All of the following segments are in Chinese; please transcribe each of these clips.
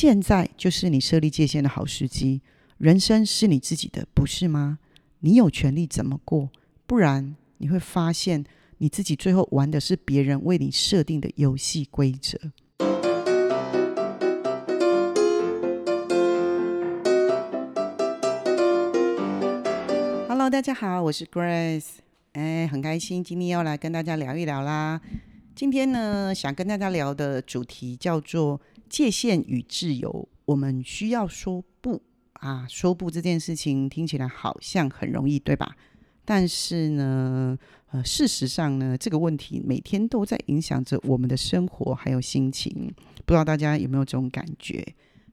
现在就是你设立界限的好时机。人生是你自己的，不是吗？你有权利怎么过，不然你会发现你自己最后玩的是别人为你设定的游戏规则。Hello，大家好，我是 Grace，哎，很开心今天要来跟大家聊一聊啦。今天呢，想跟大家聊的主题叫做界限与自由。我们需要说不。啊，说不这件事情听起来好像很容易，对吧？但是呢，呃，事实上呢，这个问题每天都在影响着我们的生活还有心情。不知道大家有没有这种感觉？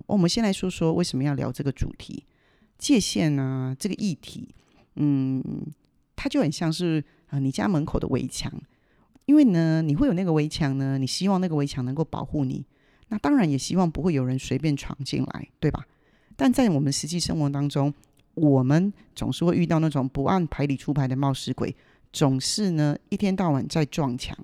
我们先来说说为什么要聊这个主题——界限啊，这个议题。嗯，它就很像是啊，你家门口的围墙。因为呢，你会有那个围墙呢，你希望那个围墙能够保护你，那当然也希望不会有人随便闯进来，对吧？但在我们实际生活当中，我们总是会遇到那种不按牌理出牌的冒失鬼，总是呢一天到晚在撞墙。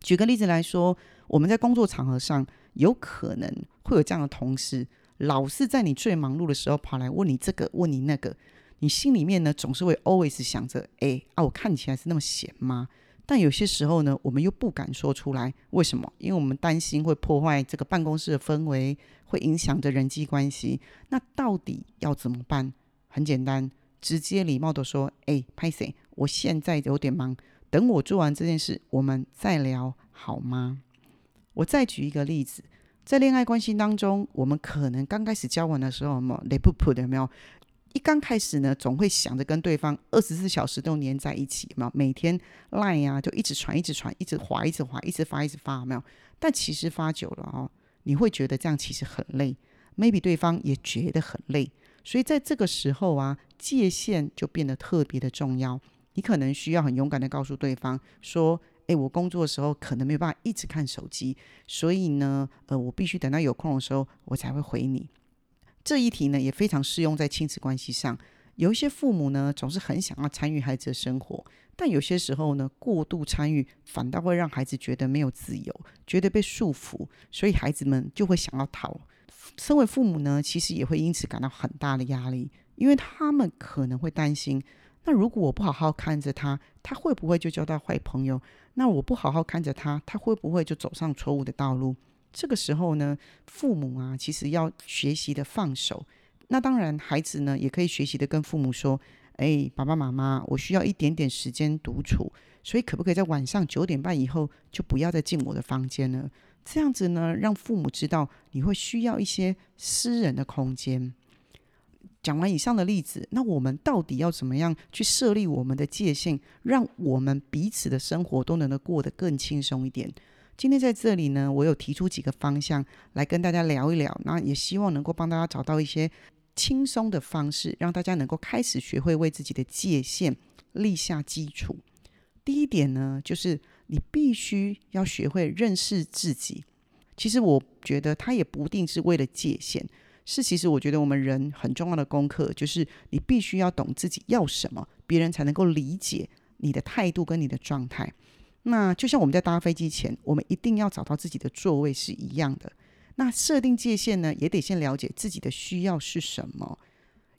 举个例子来说，我们在工作场合上，有可能会有这样的同事，老是在你最忙碌的时候跑来问你这个问你那个，你心里面呢总是会 always 想着，哎啊，我看起来是那么闲吗？但有些时候呢，我们又不敢说出来，为什么？因为我们担心会破坏这个办公室的氛围，会影响着人际关系。那到底要怎么办？很简单，直接礼貌的说：“哎，拍谁？我现在有点忙，等我做完这件事，我们再聊好吗？”我再举一个例子，在恋爱关系当中，我们可能刚开始交往的时候，嘛，雷不普的没有？一刚开始呢，总会想着跟对方二十四小时都黏在一起嘛，每天赖呀，就一直传，一直传，一直滑，一直滑，一直发，一直发，没有？但其实发久了哦，你会觉得这样其实很累，maybe 对方也觉得很累，所以在这个时候啊，界限就变得特别的重要。你可能需要很勇敢的告诉对方说：“诶，我工作的时候可能没有办法一直看手机，所以呢，呃，我必须等到有空的时候，我才会回你。”这一题呢也非常适用在亲子关系上。有一些父母呢总是很想要参与孩子的生活，但有些时候呢过度参与反倒会让孩子觉得没有自由，觉得被束缚，所以孩子们就会想要逃。身为父母呢，其实也会因此感到很大的压力，因为他们可能会担心：那如果我不好好看着他，他会不会就交到坏朋友？那我不好好看着他，他会不会就走上错误的道路？这个时候呢，父母啊，其实要学习的放手。那当然，孩子呢，也可以学习的跟父母说：“哎，爸爸妈妈，我需要一点点时间独处，所以可不可以在晚上九点半以后就不要再进我的房间了？这样子呢，让父母知道你会需要一些私人的空间。”讲完以上的例子，那我们到底要怎么样去设立我们的界限，让我们彼此的生活都能够过得更轻松一点？今天在这里呢，我有提出几个方向来跟大家聊一聊，那也希望能够帮大家找到一些轻松的方式，让大家能够开始学会为自己的界限立下基础。第一点呢，就是你必须要学会认识自己。其实我觉得它也不定是为了界限，是其实我觉得我们人很重要的功课，就是你必须要懂自己要什么，别人才能够理解你的态度跟你的状态。那就像我们在搭飞机前，我们一定要找到自己的座位是一样的。那设定界限呢，也得先了解自己的需要是什么。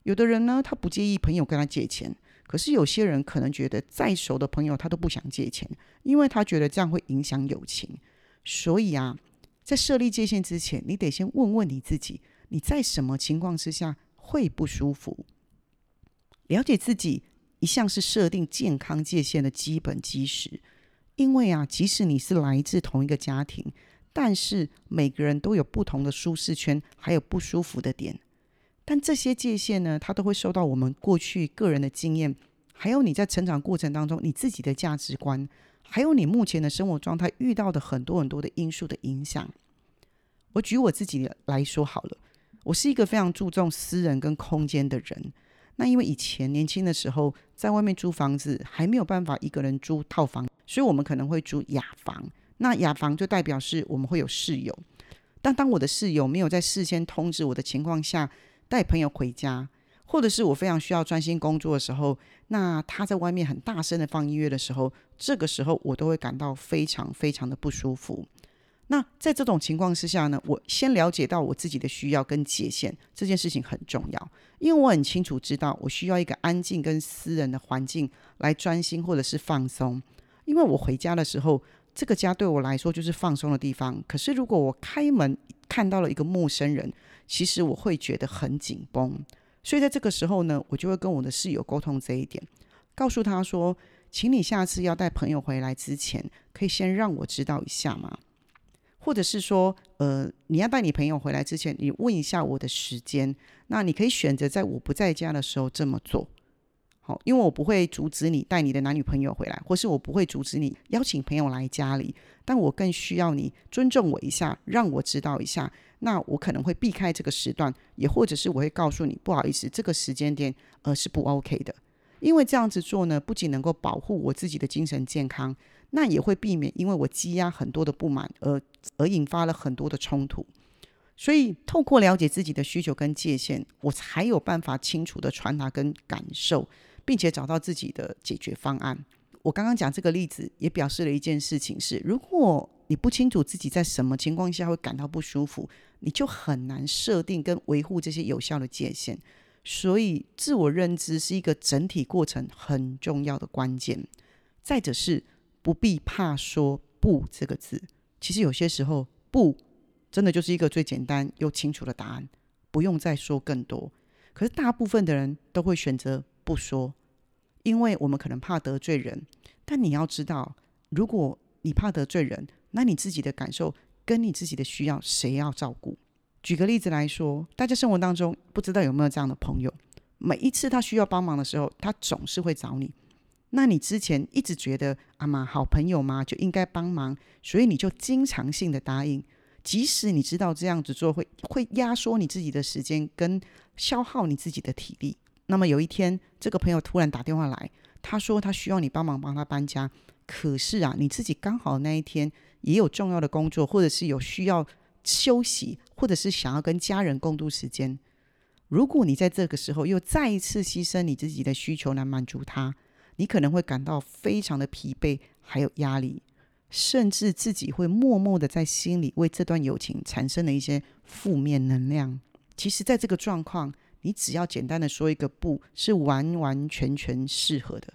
有的人呢，他不介意朋友跟他借钱，可是有些人可能觉得再熟的朋友他都不想借钱，因为他觉得这样会影响友情。所以啊，在设立界限之前，你得先问问你自己，你在什么情况之下会不舒服？了解自己一向是设定健康界限的基本基石。因为啊，即使你是来自同一个家庭，但是每个人都有不同的舒适圈，还有不舒服的点。但这些界限呢，它都会受到我们过去个人的经验，还有你在成长过程当中你自己的价值观，还有你目前的生活状态遇到的很多很多的因素的影响。我举我自己来说好了，我是一个非常注重私人跟空间的人。那因为以前年轻的时候，在外面租房子还没有办法一个人租套房，所以我们可能会租雅房。那雅房就代表是我们会有室友，但当我的室友没有在事先通知我的情况下带朋友回家，或者是我非常需要专心工作的时候，那他在外面很大声的放音乐的时候，这个时候我都会感到非常非常的不舒服。那在这种情况之下呢，我先了解到我自己的需要跟界限，这件事情很重要，因为我很清楚知道我需要一个安静跟私人的环境来专心或者是放松。因为我回家的时候，这个家对我来说就是放松的地方。可是如果我开门看到了一个陌生人，其实我会觉得很紧绷。所以在这个时候呢，我就会跟我的室友沟通这一点，告诉他说：“请你下次要带朋友回来之前，可以先让我知道一下吗？”或者是说，呃，你要带你朋友回来之前，你问一下我的时间。那你可以选择在我不在家的时候这么做。好，因为我不会阻止你带你的男女朋友回来，或是我不会阻止你邀请朋友来家里。但我更需要你尊重我一下，让我知道一下。那我可能会避开这个时段，也或者是我会告诉你，不好意思，这个时间点呃是不 OK 的。因为这样子做呢，不仅能够保护我自己的精神健康。那也会避免因为我积压很多的不满而而引发了很多的冲突，所以透过了解自己的需求跟界限，我才有办法清楚的传达跟感受，并且找到自己的解决方案。我刚刚讲这个例子，也表示了一件事情是：如果你不清楚自己在什么情况下会感到不舒服，你就很难设定跟维护这些有效的界限。所以，自我认知是一个整体过程很重要的关键。再者是。不必怕说“不”这个字，其实有些时候“不”真的就是一个最简单又清楚的答案，不用再说更多。可是大部分的人都会选择不说，因为我们可能怕得罪人。但你要知道，如果你怕得罪人，那你自己的感受跟你自己的需要，谁要照顾？举个例子来说，大家生活当中不知道有没有这样的朋友，每一次他需要帮忙的时候，他总是会找你。那你之前一直觉得阿妈好朋友嘛，就应该帮忙，所以你就经常性的答应，即使你知道这样子做会会压缩你自己的时间跟消耗你自己的体力。那么有一天，这个朋友突然打电话来，他说他需要你帮忙帮他搬家，可是啊，你自己刚好那一天也有重要的工作，或者是有需要休息，或者是想要跟家人共度时间。如果你在这个时候又再一次牺牲你自己的需求来满足他。你可能会感到非常的疲惫，还有压力，甚至自己会默默的在心里为这段友情产生了一些负面能量。其实，在这个状况，你只要简单的说一个“不”，是完完全全适合的。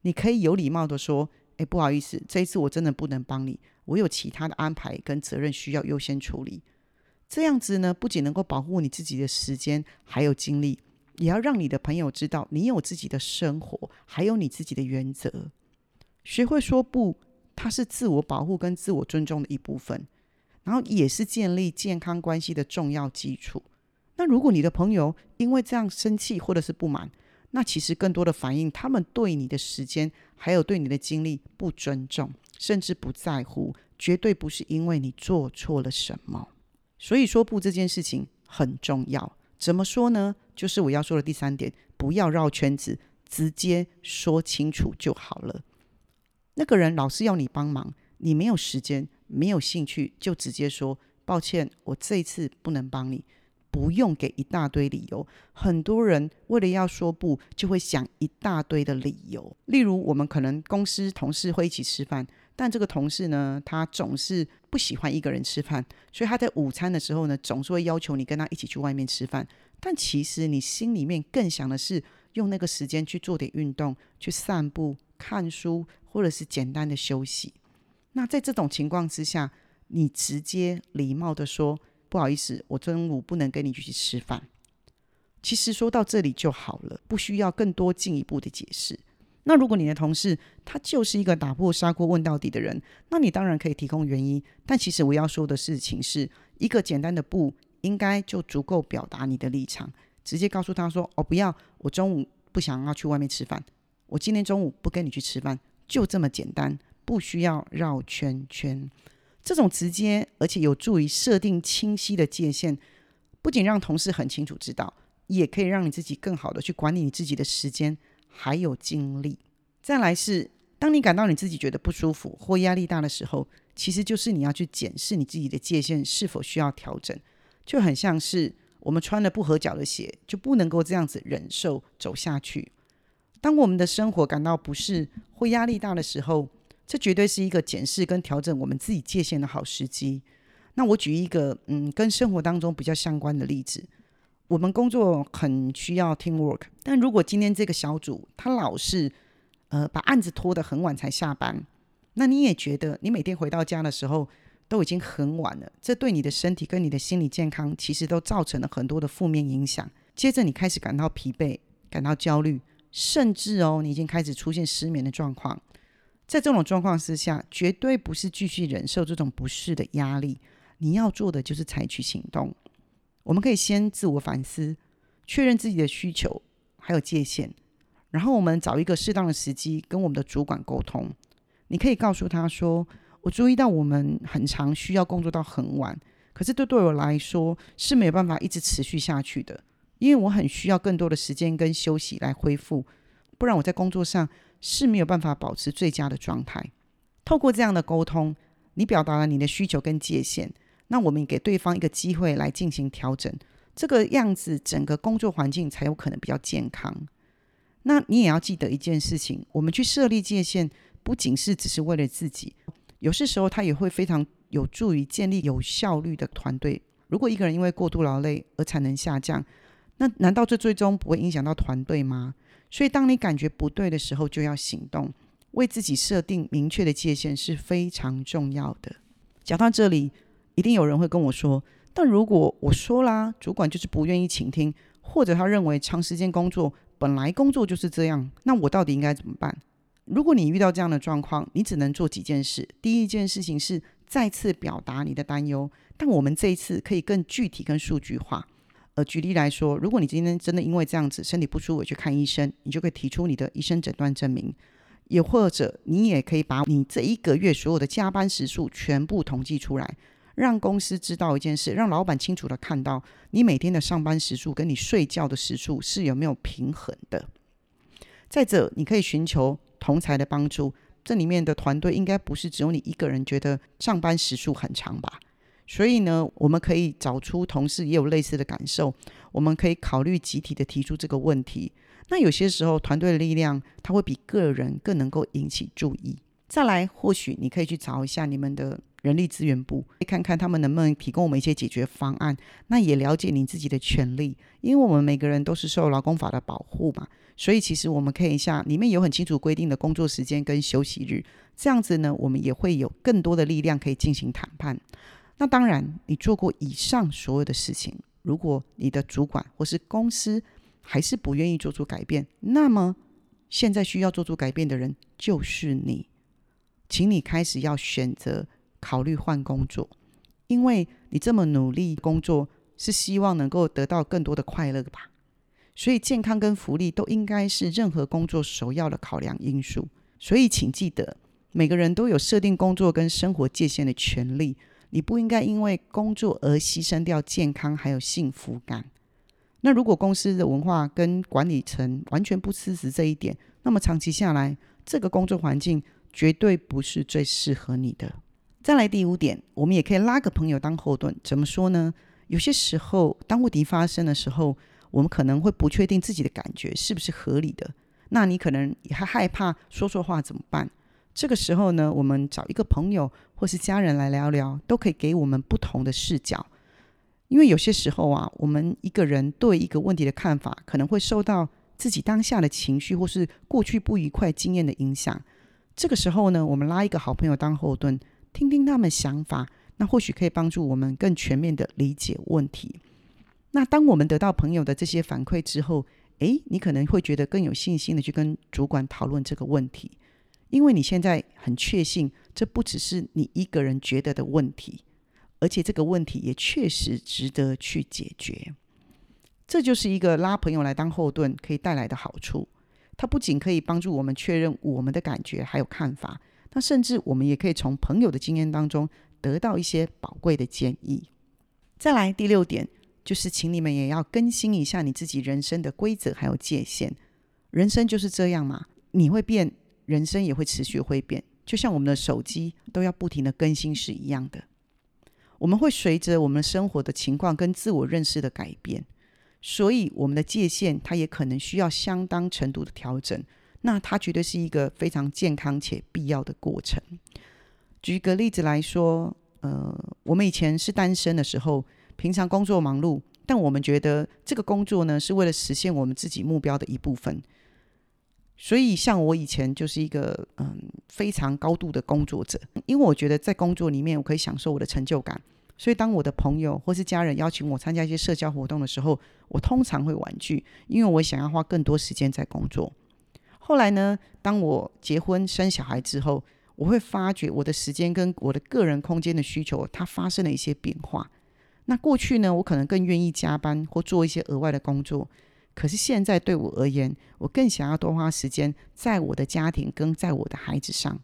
你可以有礼貌的说：“哎，不好意思，这一次我真的不能帮你，我有其他的安排跟责任需要优先处理。”这样子呢，不仅能够保护你自己的时间，还有精力。也要让你的朋友知道，你有自己的生活，还有你自己的原则。学会说不，它是自我保护跟自我尊重的一部分，然后也是建立健康关系的重要基础。那如果你的朋友因为这样生气或者是不满，那其实更多的反映他们对你的时间还有对你的精力不尊重，甚至不在乎，绝对不是因为你做错了什么。所以说不这件事情很重要。怎么说呢？就是我要说的第三点，不要绕圈子，直接说清楚就好了。那个人老是要你帮忙，你没有时间、没有兴趣，就直接说抱歉，我这一次不能帮你，不用给一大堆理由。很多人为了要说不，就会想一大堆的理由。例如，我们可能公司同事会一起吃饭。但这个同事呢，他总是不喜欢一个人吃饭，所以他在午餐的时候呢，总是会要求你跟他一起去外面吃饭。但其实你心里面更想的是用那个时间去做点运动，去散步、看书，或者是简单的休息。那在这种情况之下，你直接礼貌的说：“不好意思，我中午不能跟你一起吃饭。”其实说到这里就好了，不需要更多进一步的解释。那如果你的同事他就是一个打破砂锅问到底的人，那你当然可以提供原因。但其实我要说的事情是一个简单的“不”，应该就足够表达你的立场。直接告诉他说：“哦，不要，我中午不想要去外面吃饭，我今天中午不跟你去吃饭，就这么简单，不需要绕圈圈。”这种直接而且有助于设定清晰的界限，不仅让同事很清楚知道，也可以让你自己更好的去管理你自己的时间。还有精力。再来是，当你感到你自己觉得不舒服或压力大的时候，其实就是你要去检视你自己的界限是否需要调整。就很像是我们穿了不合脚的鞋，就不能够这样子忍受走下去。当我们的生活感到不适或压力大的时候，这绝对是一个检视跟调整我们自己界限的好时机。那我举一个嗯，跟生活当中比较相关的例子。我们工作很需要 team work，但如果今天这个小组他老是呃把案子拖得很晚才下班，那你也觉得你每天回到家的时候都已经很晚了，这对你的身体跟你的心理健康其实都造成了很多的负面影响。接着你开始感到疲惫，感到焦虑，甚至哦你已经开始出现失眠的状况。在这种状况之下，绝对不是继续忍受这种不适的压力，你要做的就是采取行动。我们可以先自我反思，确认自己的需求还有界限，然后我们找一个适当的时机跟我们的主管沟通。你可以告诉他说：“我注意到我们很长需要工作到很晚，可是这对我来说是没有办法一直持续下去的，因为我很需要更多的时间跟休息来恢复，不然我在工作上是没有办法保持最佳的状态。”透过这样的沟通，你表达了你的需求跟界限。那我们给对方一个机会来进行调整，这个样子整个工作环境才有可能比较健康。那你也要记得一件事情：我们去设立界限，不仅是只是为了自己，有些时候它也会非常有助于建立有效率的团队。如果一个人因为过度劳累而产能下降，那难道这最终不会影响到团队吗？所以，当你感觉不对的时候，就要行动，为自己设定明确的界限是非常重要的。讲到这里。一定有人会跟我说，但如果我说啦，主管就是不愿意倾听，或者他认为长时间工作本来工作就是这样，那我到底应该怎么办？如果你遇到这样的状况，你只能做几件事。第一件事情是再次表达你的担忧，但我们这一次可以更具体、更数据化。呃，举例来说，如果你今天真的因为这样子身体不舒服去看医生，你就可以提出你的医生诊断证明，也或者你也可以把你这一个月所有的加班时数全部统计出来。让公司知道一件事，让老板清楚的看到你每天的上班时数跟你睡觉的时数是有没有平衡的。再者，你可以寻求同才的帮助，这里面的团队应该不是只有你一个人觉得上班时数很长吧？所以呢，我们可以找出同事也有类似的感受，我们可以考虑集体的提出这个问题。那有些时候，团队的力量它会比个人更能够引起注意。再来，或许你可以去找一下你们的。人力资源部，看看他们能不能提供我们一些解决方案。那也了解你自己的权利，因为我们每个人都是受劳工法的保护嘛，所以其实我们可以像里面有很清楚规定的工作时间跟休息日，这样子呢，我们也会有更多的力量可以进行谈判。那当然，你做过以上所有的事情，如果你的主管或是公司还是不愿意做出改变，那么现在需要做出改变的人就是你，请你开始要选择。考虑换工作，因为你这么努力工作，是希望能够得到更多的快乐吧？所以健康跟福利都应该是任何工作首要的考量因素。所以请记得，每个人都有设定工作跟生活界限的权利。你不应该因为工作而牺牲掉健康还有幸福感。那如果公司的文化跟管理层完全不支持这一点，那么长期下来，这个工作环境绝对不是最适合你的。再来第五点，我们也可以拉个朋友当后盾。怎么说呢？有些时候，当问题发生的时候，我们可能会不确定自己的感觉是不是合理的。那你可能也还害怕说错话怎么办？这个时候呢，我们找一个朋友或是家人来聊聊，都可以给我们不同的视角。因为有些时候啊，我们一个人对一个问题的看法，可能会受到自己当下的情绪或是过去不愉快经验的影响。这个时候呢，我们拉一个好朋友当后盾。听听他们想法，那或许可以帮助我们更全面的理解问题。那当我们得到朋友的这些反馈之后，诶，你可能会觉得更有信心的去跟主管讨论这个问题，因为你现在很确信，这不只是你一个人觉得的问题，而且这个问题也确实值得去解决。这就是一个拉朋友来当后盾可以带来的好处。它不仅可以帮助我们确认我们的感觉还有看法。那甚至我们也可以从朋友的经验当中得到一些宝贵的建议。再来第六点，就是请你们也要更新一下你自己人生的规则还有界限。人生就是这样嘛，你会变，人生也会持续会变，就像我们的手机都要不停的更新是一样的。我们会随着我们生活的情况跟自我认识的改变，所以我们的界限它也可能需要相当程度的调整。那它绝对是一个非常健康且必要的过程。举个例子来说，呃，我们以前是单身的时候，平常工作忙碌，但我们觉得这个工作呢是为了实现我们自己目标的一部分。所以，像我以前就是一个嗯非常高度的工作者，因为我觉得在工作里面我可以享受我的成就感。所以，当我的朋友或是家人邀请我参加一些社交活动的时候，我通常会婉拒，因为我想要花更多时间在工作。后来呢，当我结婚生小孩之后，我会发觉我的时间跟我的个人空间的需求，它发生了一些变化。那过去呢，我可能更愿意加班或做一些额外的工作，可是现在对我而言，我更想要多花时间在我的家庭跟在我的孩子上。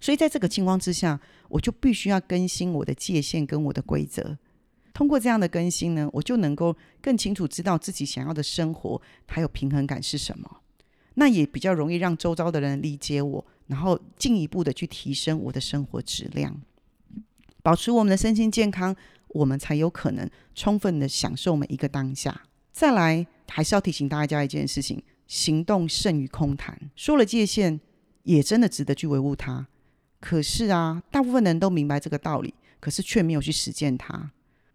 所以在这个情况之下，我就必须要更新我的界限跟我的规则。通过这样的更新呢，我就能够更清楚知道自己想要的生活还有平衡感是什么。那也比较容易让周遭的人理解我，然后进一步的去提升我的生活质量，保持我们的身心健康，我们才有可能充分的享受每一个当下。再来，还是要提醒大家一件事情：行动胜于空谈。说了界限，也真的值得去维护它。可是啊，大部分人都明白这个道理，可是却没有去实践它。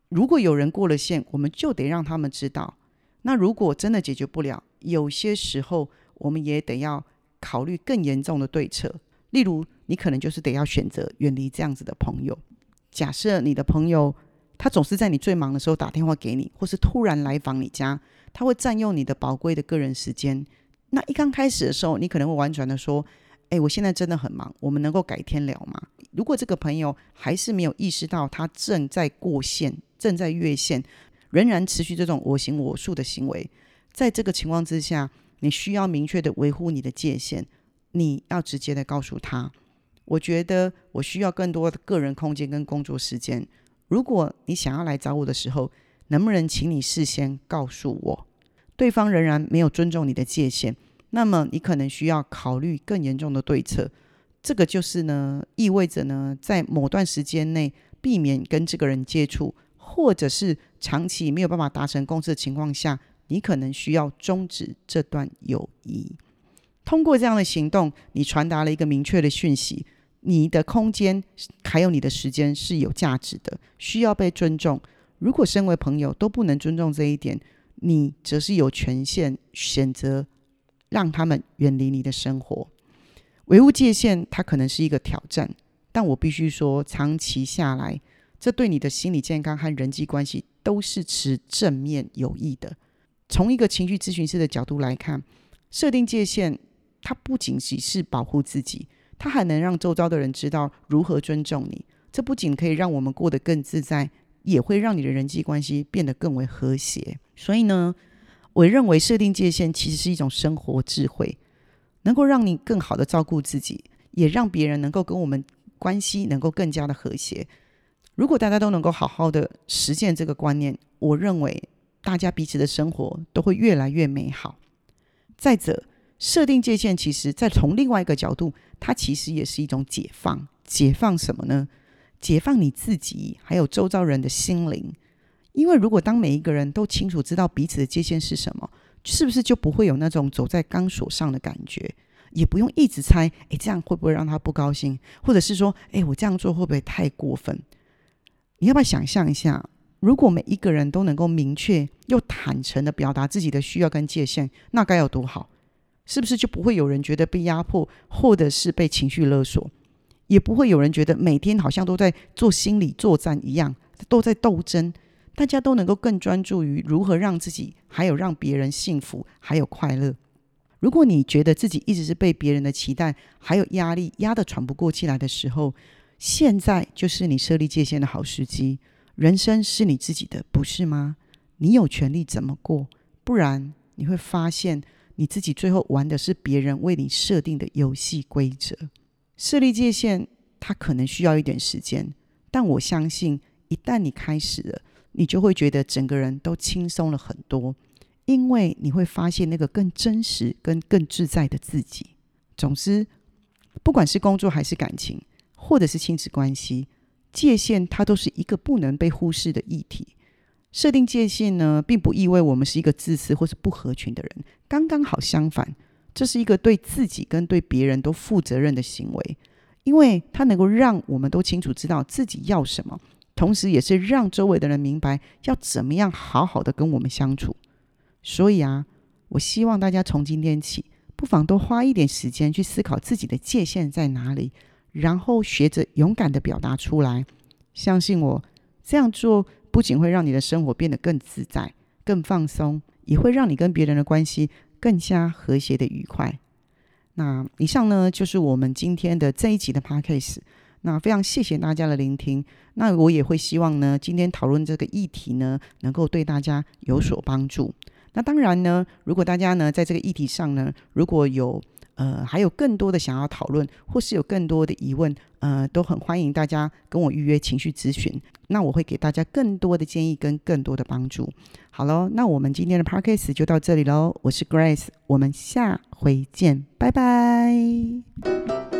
如果有人过了线，我们就得让他们知道。那如果真的解决不了，有些时候我们也得要考虑更严重的对策。例如，你可能就是得要选择远离这样子的朋友。假设你的朋友他总是在你最忙的时候打电话给你，或是突然来访你家，他会占用你的宝贵的个人时间。那一刚开始的时候，你可能会婉转的说。哎，我现在真的很忙，我们能够改天聊吗？如果这个朋友还是没有意识到他正在过线、正在越线，仍然持续这种我行我素的行为，在这个情况之下，你需要明确的维护你的界限，你要直接的告诉他，我觉得我需要更多的个人空间跟工作时间。如果你想要来找我的时候，能不能请你事先告诉我？对方仍然没有尊重你的界限。那么你可能需要考虑更严重的对策，这个就是呢，意味着呢，在某段时间内避免跟这个人接触，或者是长期没有办法达成共识的情况下，你可能需要终止这段友谊。通过这样的行动，你传达了一个明确的讯息：你的空间还有你的时间是有价值的，需要被尊重。如果身为朋友都不能尊重这一点，你则是有权限选择。让他们远离你的生活，维护界限，它可能是一个挑战，但我必须说，长期下来，这对你的心理健康和人际关系都是持正面有益的。从一个情绪咨询师的角度来看，设定界限，它不仅仅是保护自己，它还能让周遭的人知道如何尊重你。这不仅可以让我们过得更自在，也会让你的人际关系变得更为和谐。所以呢？我认为设定界限其实是一种生活智慧，能够让你更好的照顾自己，也让别人能够跟我们关系能够更加的和谐。如果大家都能够好好的实践这个观念，我认为大家彼此的生活都会越来越美好。再者，设定界限，其实再从另外一个角度，它其实也是一种解放。解放什么呢？解放你自己，还有周遭人的心灵。因为如果当每一个人都清楚知道彼此的界限是什么，是不是就不会有那种走在钢索上的感觉？也不用一直猜，诶，这样会不会让他不高兴？或者是说，诶，我这样做会不会太过分？你要不要想象一下，如果每一个人都能够明确又坦诚的表达自己的需要跟界限，那该有多好？是不是就不会有人觉得被压迫，或者是被情绪勒索？也不会有人觉得每天好像都在做心理作战一样，都在斗争？大家都能够更专注于如何让自己，还有让别人幸福，还有快乐。如果你觉得自己一直是被别人的期待还有压力压得喘不过气来的时候，现在就是你设立界限的好时机。人生是你自己的，不是吗？你有权利怎么过，不然你会发现你自己最后玩的是别人为你设定的游戏规则。设立界限，它可能需要一点时间，但我相信一旦你开始了。你就会觉得整个人都轻松了很多，因为你会发现那个更真实、跟更自在的自己。总之，不管是工作还是感情，或者是亲子关系，界限它都是一个不能被忽视的议题。设定界限呢，并不意味我们是一个自私或是不合群的人，刚刚好相反。这是一个对自己跟对别人都负责任的行为，因为它能够让我们都清楚知道自己要什么，同时也是让周围的人明白要怎么样好好的跟我们相处。所以啊，我希望大家从今天起，不妨多花一点时间去思考自己的界限在哪里，然后学着勇敢的表达出来。相信我，这样做不仅会让你的生活变得更自在、更放松，也会让你跟别人的关系。更加和谐的愉快。那以上呢，就是我们今天的这一集的 podcast。那非常谢谢大家的聆听。那我也会希望呢，今天讨论这个议题呢，能够对大家有所帮助。那当然呢，如果大家呢，在这个议题上呢，如果有呃，还有更多的想要讨论，或是有更多的疑问，呃，都很欢迎大家跟我预约情绪咨询。那我会给大家更多的建议跟更多的帮助。好喽，那我们今天的 podcast 就到这里喽。我是 Grace，我们下回见，拜拜。